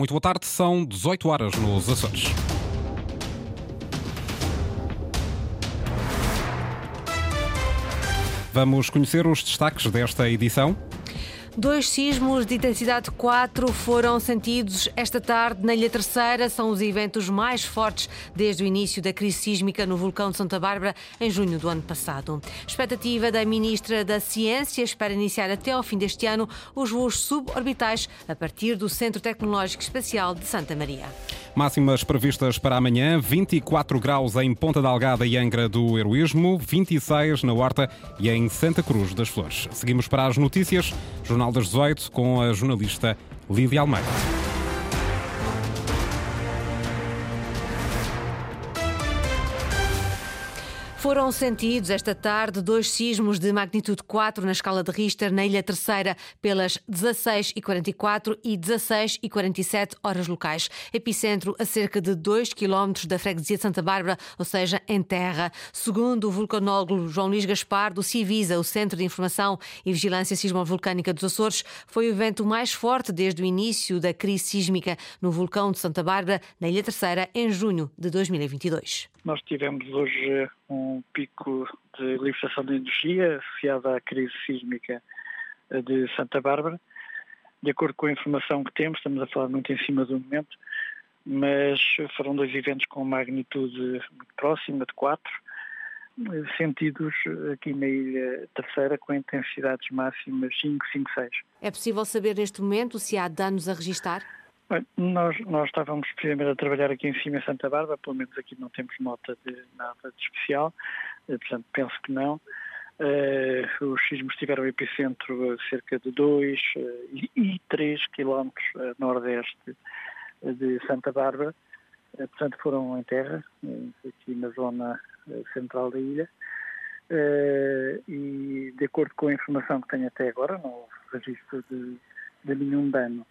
Muito boa tarde, são 18 horas nos Açores. Vamos conhecer os destaques desta edição. Dois sismos de intensidade 4 foram sentidos esta tarde na Ilha Terceira. São os eventos mais fortes desde o início da crise sísmica no vulcão de Santa Bárbara em junho do ano passado. Expectativa da Ministra da Ciência espera iniciar até ao fim deste ano os voos suborbitais a partir do Centro Tecnológico Espacial de Santa Maria. Máximas previstas para amanhã: 24 graus em Ponta Delgada e Angra do Heroísmo, 26 na Horta e em Santa Cruz das Flores. Seguimos para as notícias. Jornal das 18 com a jornalista Lídia Almeida. Foram sentidos esta tarde dois sismos de magnitude 4 na escala de Richter na Ilha Terceira pelas 16h44 e 16h47 horas locais. Epicentro a cerca de 2 km da freguesia de Santa Bárbara, ou seja, em terra. Segundo o vulcanólogo João Luís Gaspar, do CIVISA, o Centro de Informação e Vigilância Sismovolcânica dos Açores, foi o evento mais forte desde o início da crise sísmica no vulcão de Santa Bárbara, na Ilha Terceira, em junho de 2022. Nós tivemos hoje um pico de libertação de energia associado à crise sísmica de Santa Bárbara. De acordo com a informação que temos, estamos a falar muito em cima do momento, mas foram dois eventos com magnitude próxima, de 4, sentidos aqui na Ilha Terceira com intensidades máximas 5, 5, 6. É possível saber neste momento se há danos a registrar? Bem, nós, nós estávamos precisamente a trabalhar aqui em cima em Santa Bárbara, pelo menos aqui não temos nota de nada de especial, eh, portanto penso que não. Uh, os sismos tiveram epicentro a cerca de 2 uh, e 3 quilómetros uh, nordeste de Santa Bárbara, portanto foram em terra, aqui na zona central da ilha. e de acordo com a informação que tenho até agora, não houve registro de, de nenhum dano.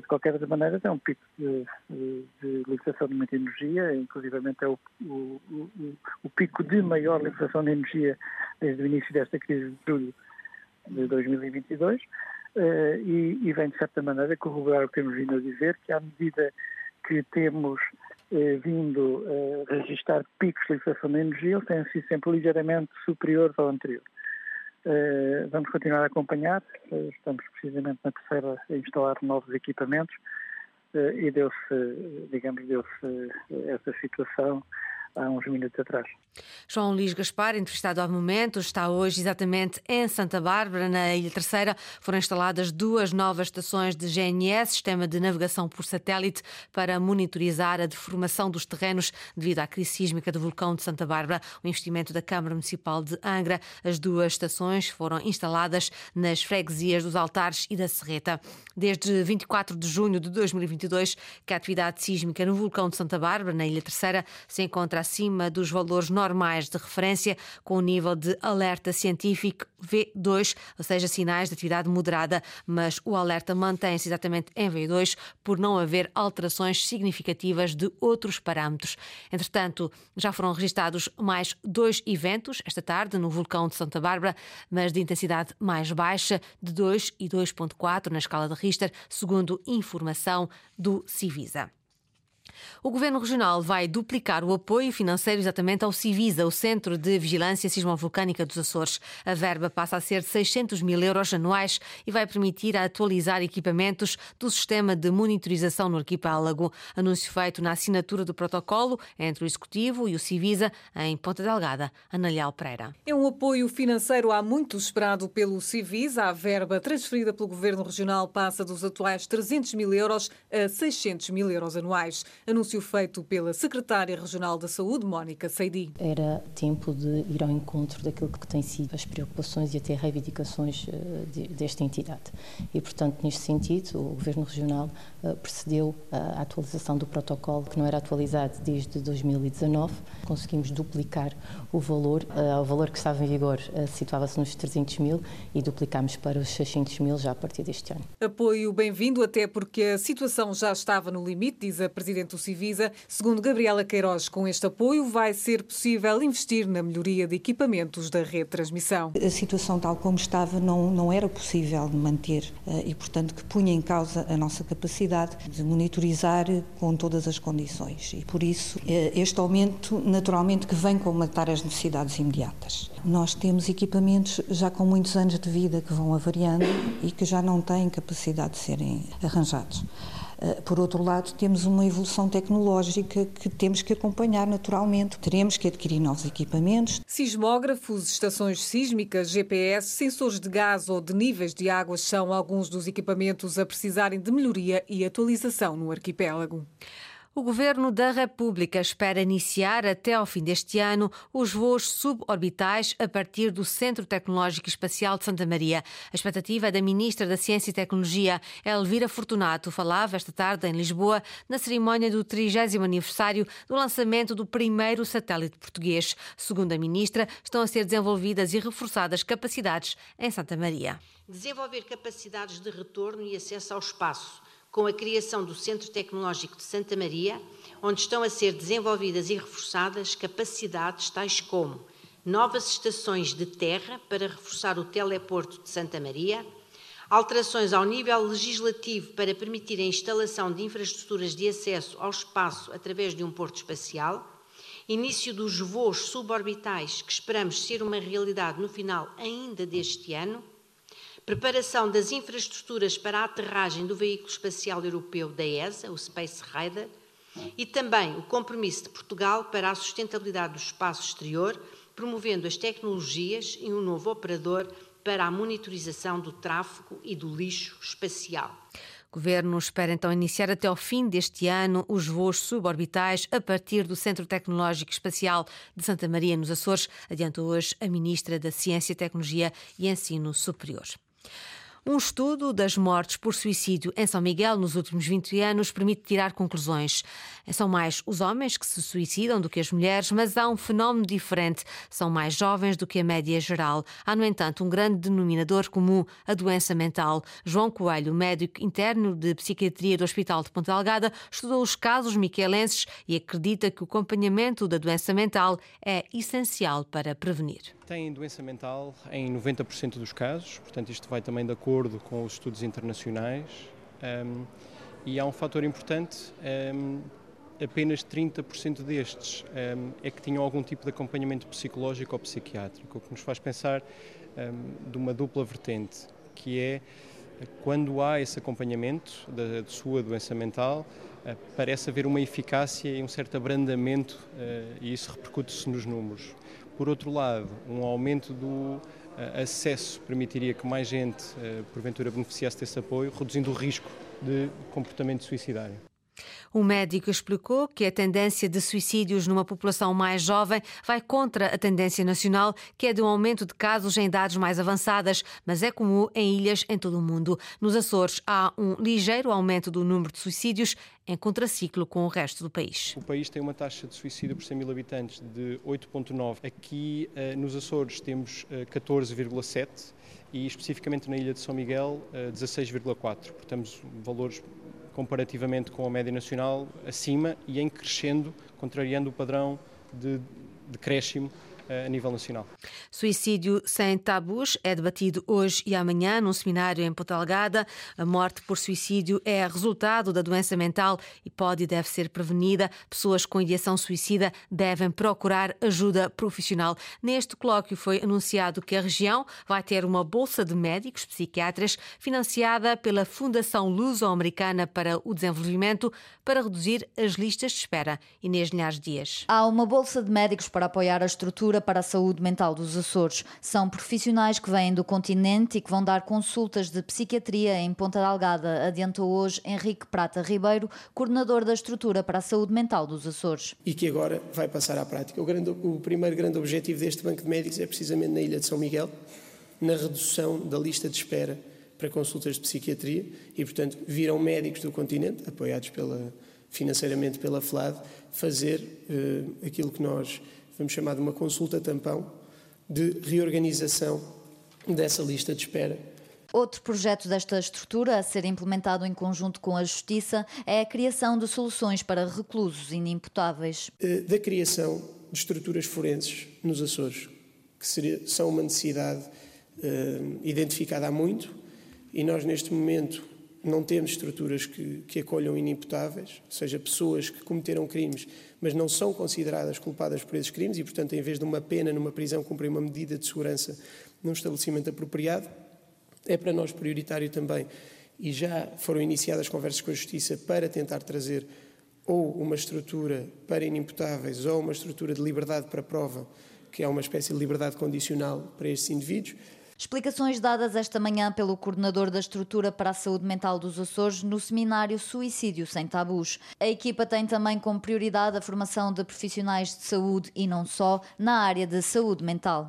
De qualquer maneira, é um pico de, de, de muita energia, inclusivamente é o, o, o, o, pico de maior libertação de energia desde o início desta crise de julho de 2022, uh, e, e, vem, de certa maneira, corroborar o que temos vindo a dizer, que à medida que temos uh, vindo a registrar picos de libertação de energia, eles têm sido sempre ligeiramente superiores ao anterior. Uh, vamos continuar a acompanhar, uh, estamos precisamente na terceira a instalar novos equipamentos. Uh, e deu-se, digamos, deu-se essa situação há uns minutos atrás. João Luís Gaspar, entrevistado ao momento, está hoje exatamente em Santa Bárbara, na Ilha Terceira. Foram instaladas duas novas estações de GNS, sistema de navegação por satélite, para monitorizar a deformação dos terrenos devido à crise sísmica do vulcão de Santa Bárbara. O investimento da Câmara Municipal de Angra. As duas estações foram instaladas nas freguesias dos Altares e da Serreta. Desde 24 de junho de 2022, que a atividade sísmica no vulcão de Santa Bárbara, na Ilha Terceira, se encontra acima dos valores normais de referência, com o nível de alerta científico V2, ou seja, sinais de atividade moderada, mas o alerta mantém-se exatamente em V2 por não haver alterações significativas de outros parâmetros. Entretanto, já foram registados mais dois eventos esta tarde no vulcão de Santa Bárbara, mas de intensidade mais baixa, de 2 e 2.4 na escala de Richter, segundo informação do Civisa. O Governo Regional vai duplicar o apoio financeiro exatamente ao Civisa, o Centro de Vigilância Sismovolcânica dos Açores. A verba passa a ser de 600 mil euros anuais e vai permitir atualizar equipamentos do sistema de monitorização no arquipélago. Anúncio feito na assinatura do protocolo entre o Executivo e o Civisa em Ponta Delgada. Analial Pereira. É um apoio financeiro há muito esperado pelo Civisa. A verba transferida pelo Governo Regional passa dos atuais 300 mil euros a 600 mil euros anuais. Anúncio feito pela Secretária Regional da Saúde, Mónica Seidi. Era tempo de ir ao encontro daquilo que tem sido as preocupações e até reivindicações eh, desta entidade. E, portanto, neste sentido, o Governo Regional eh, precedeu a atualização do protocolo, que não era atualizado desde 2019. Conseguimos duplicar o valor, eh, o valor que estava em vigor situava-se nos 300 mil e duplicámos para os 600 mil já a partir deste ano. Apoio bem-vindo, até porque a situação já estava no limite, diz a Presidente Civisa. Segundo Gabriela Queiroz, com este apoio vai ser possível investir na melhoria de equipamentos da rede de transmissão. A situação tal como estava não, não era possível manter eh, e, portanto, que punha em causa a nossa capacidade de monitorizar com todas as condições. E, por isso, eh, este aumento, naturalmente, que vem comatar as necessidades imediatas. Nós temos equipamentos já com muitos anos de vida que vão avariando e que já não têm capacidade de serem arranjados. Eh, por outro lado, temos uma evolução tecnológica que temos que acompanhar naturalmente. Teremos que adquirir novos equipamentos. Sismógrafos, estações sísmicas, GPS, sensores de gás ou de níveis de água são alguns dos equipamentos a precisarem de melhoria e atualização no arquipélago. O Governo da República espera iniciar até ao fim deste ano os voos suborbitais a partir do Centro Tecnológico Espacial de Santa Maria. A expectativa é da Ministra da Ciência e Tecnologia, Elvira Fortunato, falava esta tarde em Lisboa na cerimónia do 30 aniversário do lançamento do primeiro satélite português. Segundo a Ministra, estão a ser desenvolvidas e reforçadas capacidades em Santa Maria. Desenvolver capacidades de retorno e acesso ao espaço com a criação do Centro Tecnológico de Santa Maria, onde estão a ser desenvolvidas e reforçadas capacidades tais como novas estações de terra para reforçar o teleporto de Santa Maria, alterações ao nível legislativo para permitir a instalação de infraestruturas de acesso ao espaço através de um porto espacial, início dos voos suborbitais que esperamos ser uma realidade no final ainda deste ano preparação das infraestruturas para a aterragem do veículo espacial europeu da ESA, o Space Rider, e também o compromisso de Portugal para a sustentabilidade do espaço exterior, promovendo as tecnologias e um novo operador para a monitorização do tráfego e do lixo espacial. O governo espera então iniciar até ao fim deste ano os voos suborbitais a partir do Centro Tecnológico Espacial de Santa Maria, nos Açores, adiantou hoje a Ministra da Ciência, Tecnologia e Ensino Superior. Um estudo das mortes por suicídio em São Miguel nos últimos 20 anos permite tirar conclusões. São mais os homens que se suicidam do que as mulheres, mas há um fenómeno diferente. São mais jovens do que a média geral. Há, no entanto, um grande denominador comum: a doença mental. João Coelho, médico interno de psiquiatria do Hospital de Ponta Delgada, estudou os casos miquelenses e acredita que o acompanhamento da doença mental é essencial para prevenir têm doença mental em 90% dos casos, portanto, isto vai também de acordo com os estudos internacionais. Um, e há um fator importante: um, apenas 30% destes um, é que tinham algum tipo de acompanhamento psicológico ou psiquiátrico, o que nos faz pensar de uma dupla vertente, que é quando há esse acompanhamento da, da sua doença mental, uh, parece haver uma eficácia e um certo abrandamento, uh, e isso repercute-se nos números. Por outro lado, um aumento do eh, acesso permitiria que mais gente, eh, porventura, beneficiasse desse apoio, reduzindo o risco de comportamento suicidário. O médico explicou que a tendência de suicídios numa população mais jovem vai contra a tendência nacional, que é de um aumento de casos em idades mais avançadas, mas é comum em ilhas em todo o mundo. Nos Açores há um ligeiro aumento do número de suicídios, em contraciclo com o resto do país. O país tem uma taxa de suicídio por 100 mil habitantes de 8,9. Aqui eh, nos Açores temos 14,7 eh, e especificamente na ilha de São Miguel 16,4. Eh, Portanto, valores comparativamente com a média nacional, acima e em crescendo, contrariando o padrão de decréscimo a nível nacional. Suicídio sem tabus é debatido hoje e amanhã num seminário em Ponta Algada. A morte por suicídio é resultado da doença mental e pode e deve ser prevenida. Pessoas com ideação suicida devem procurar ajuda profissional. Neste colóquio foi anunciado que a região vai ter uma bolsa de médicos psiquiatras financiada pela Fundação Luso-Americana para o Desenvolvimento para reduzir as listas de espera. Inês Linhares Dias. Há uma bolsa de médicos para apoiar a estrutura para a Saúde Mental dos Açores. São profissionais que vêm do continente e que vão dar consultas de psiquiatria em Ponta Delgada, adiantou hoje Henrique Prata Ribeiro, coordenador da estrutura para a Saúde Mental dos Açores. E que agora vai passar à prática. O, grande, o primeiro grande objetivo deste Banco de Médicos é precisamente na Ilha de São Miguel, na redução da lista de espera para consultas de psiquiatria e, portanto, viram médicos do continente, apoiados pela, financeiramente pela FLAD, fazer uh, aquilo que nós vamos chamar de uma consulta tampão, de reorganização dessa lista de espera Outro projeto desta estrutura a ser implementado em conjunto com a Justiça é a criação de soluções para reclusos inimputáveis. Eh, da criação de estruturas forenses nos Açores, que seria, são uma necessidade uh, identificada há muito, e nós neste momento não temos estruturas que, que acolham inimputáveis, ou seja, pessoas que cometeram crimes, mas não são consideradas culpadas por esses crimes e, portanto, em vez de uma pena numa prisão, cumprem uma medida de segurança num estabelecimento apropriado. É para nós prioritário também, e já foram iniciadas conversas com a Justiça para tentar trazer ou uma estrutura para inimputáveis ou uma estrutura de liberdade para prova, que é uma espécie de liberdade condicional para estes indivíduos. Explicações dadas esta manhã pelo coordenador da Estrutura para a Saúde Mental dos Açores no seminário Suicídio Sem Tabus. A equipa tem também como prioridade a formação de profissionais de saúde e não só na área de saúde mental.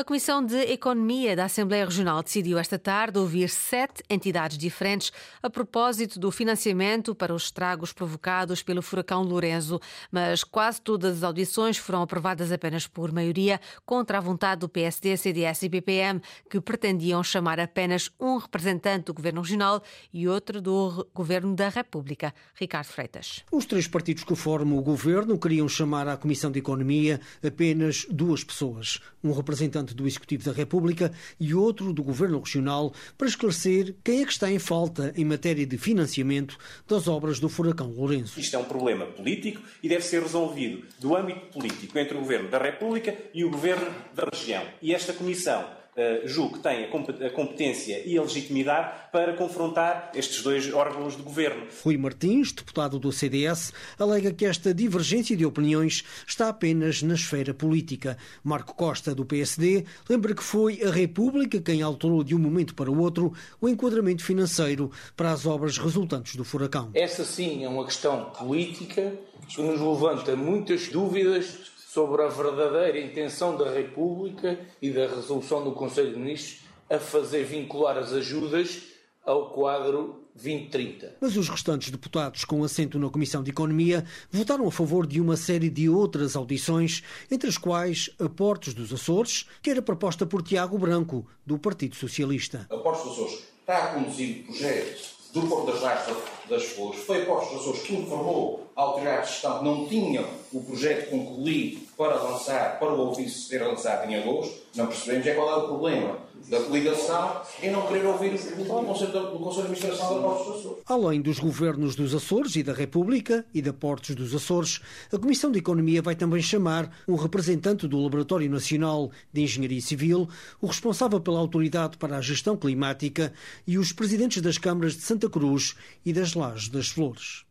A Comissão de Economia da Assembleia Regional decidiu esta tarde ouvir sete entidades diferentes a propósito do financiamento para os estragos provocados pelo furacão Lourenço, mas quase todas as audições foram aprovadas apenas por maioria, contra a vontade do PSD, CDS e PPM, que pretendiam chamar apenas um representante do Governo Regional e outro do Governo da República. Ricardo Freitas. Os três partidos que formam o Governo queriam chamar à Comissão de Economia apenas duas pessoas, um representante do Executivo da República e outro do Governo Regional para esclarecer quem é que está em falta em matéria de financiamento das obras do Furacão Lourenço. Isto é um problema político e deve ser resolvido do âmbito político entre o Governo da República e o Governo da região. E esta Comissão uh, julgo que tem a competência e a legitimidade para confrontar estes dois órgãos de governo. Rui Martins, deputado do CDS, alega que esta divergência de opiniões está apenas na esfera política. Marco Costa, do PSD, lembra que foi a República quem alterou de um momento para o outro o enquadramento financeiro para as obras resultantes do furacão. Essa sim é uma questão política que nos levanta muitas dúvidas sobre a verdadeira intenção da República e da resolução do Conselho de Ministros a fazer vincular as ajudas ao quadro 2030. Mas os restantes deputados com assento na Comissão de Economia votaram a favor de uma série de outras audições, entre as quais a Portos dos Açores, que era proposta por Tiago Branco, do Partido Socialista. A Portos dos Açores está a conduzir projetos do Porto das Raias das Flores. Foi a Portos dos Açores que informou a autoridade de gestão que não tinham o projeto concluído para lançar, para o ouvir ser lançado em agosto. Não percebemos é qual é o problema da coligação e não querer ouvir o Conselho, do Conselho de Administração da Portos dos Açores. Além dos governos dos Açores e da República e da Portos dos Açores, a Comissão de Economia vai também chamar um representante do Laboratório Nacional de Engenharia Civil, o responsável pela Autoridade para a Gestão Climática e os presidentes das câmaras de Santa Cruz e das Lajes das Flores.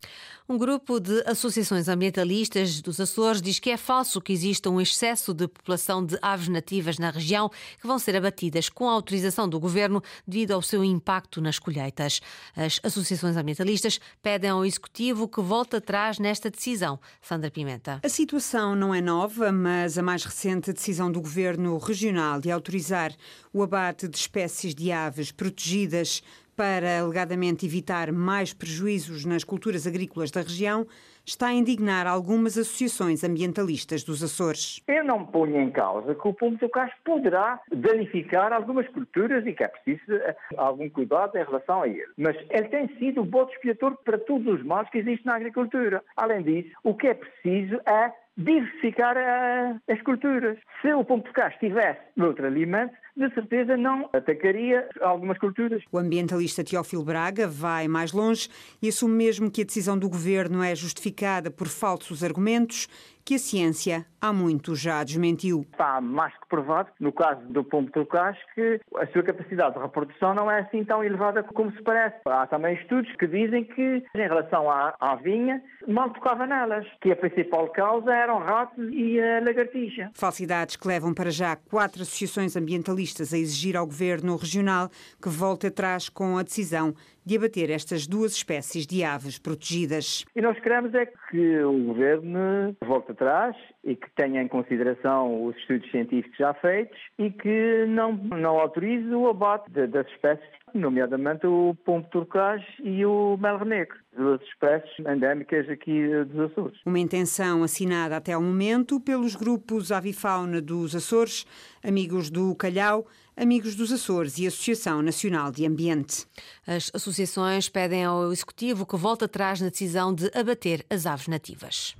Um grupo de associações ambientalistas dos Açores diz que é falso que exista um excesso de população de aves nativas na região que vão ser abatidas com a autorização do governo devido ao seu impacto nas colheitas. As associações ambientalistas pedem ao executivo que volte atrás nesta decisão. Sandra Pimenta. A situação não é nova, mas a mais recente decisão do governo regional de autorizar o abate de espécies de aves protegidas para alegadamente evitar mais prejuízos nas culturas agrícolas da região, está a indignar algumas associações ambientalistas dos Açores. Eu não ponho em causa que o pombo do Castro poderá danificar algumas culturas e que é preciso eh, algum cuidado em relação a ele. Mas ele tem sido o bote expiatório para todos os males que existem na agricultura. Além disso, o que é preciso é diversificar a, as culturas. Se o pombo de Castro tivesse outro alimento, de certeza não atacaria algumas culturas. O ambientalista Teófilo Braga vai mais longe e assume mesmo que a decisão do governo é justificada por falsos argumentos que a ciência há muito já desmentiu. Está mais que provado, no caso do pombo trocaz, que a sua capacidade de reprodução não é assim tão elevada como se parece. Há também estudos que dizem que, em relação à, à vinha, mal tocava nelas, que a principal causa eram ratos e a lagartixa. Falsidades que levam para já quatro associações ambientalistas a exigir ao governo regional que volte atrás com a decisão de abater estas duas espécies de aves protegidas. E nós queremos é que o governo volte atrás e que tenha em consideração os estudos científicos já feitos e que não, não autorize o abate de, das espécies nomeadamente o pombo turcaz e o melro negro, duas espécies endémicas aqui dos Açores. Uma intenção assinada até ao momento pelos grupos Avifauna dos Açores, Amigos do Calhau, Amigos dos Açores e Associação Nacional de Ambiente. As associações pedem ao Executivo que volte atrás na decisão de abater as aves nativas.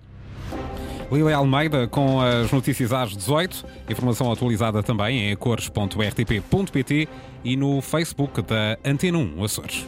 Lília Almeida com as notícias às 18. Informação atualizada também em cores.rtp.pt e no Facebook da Antena 1 Açores.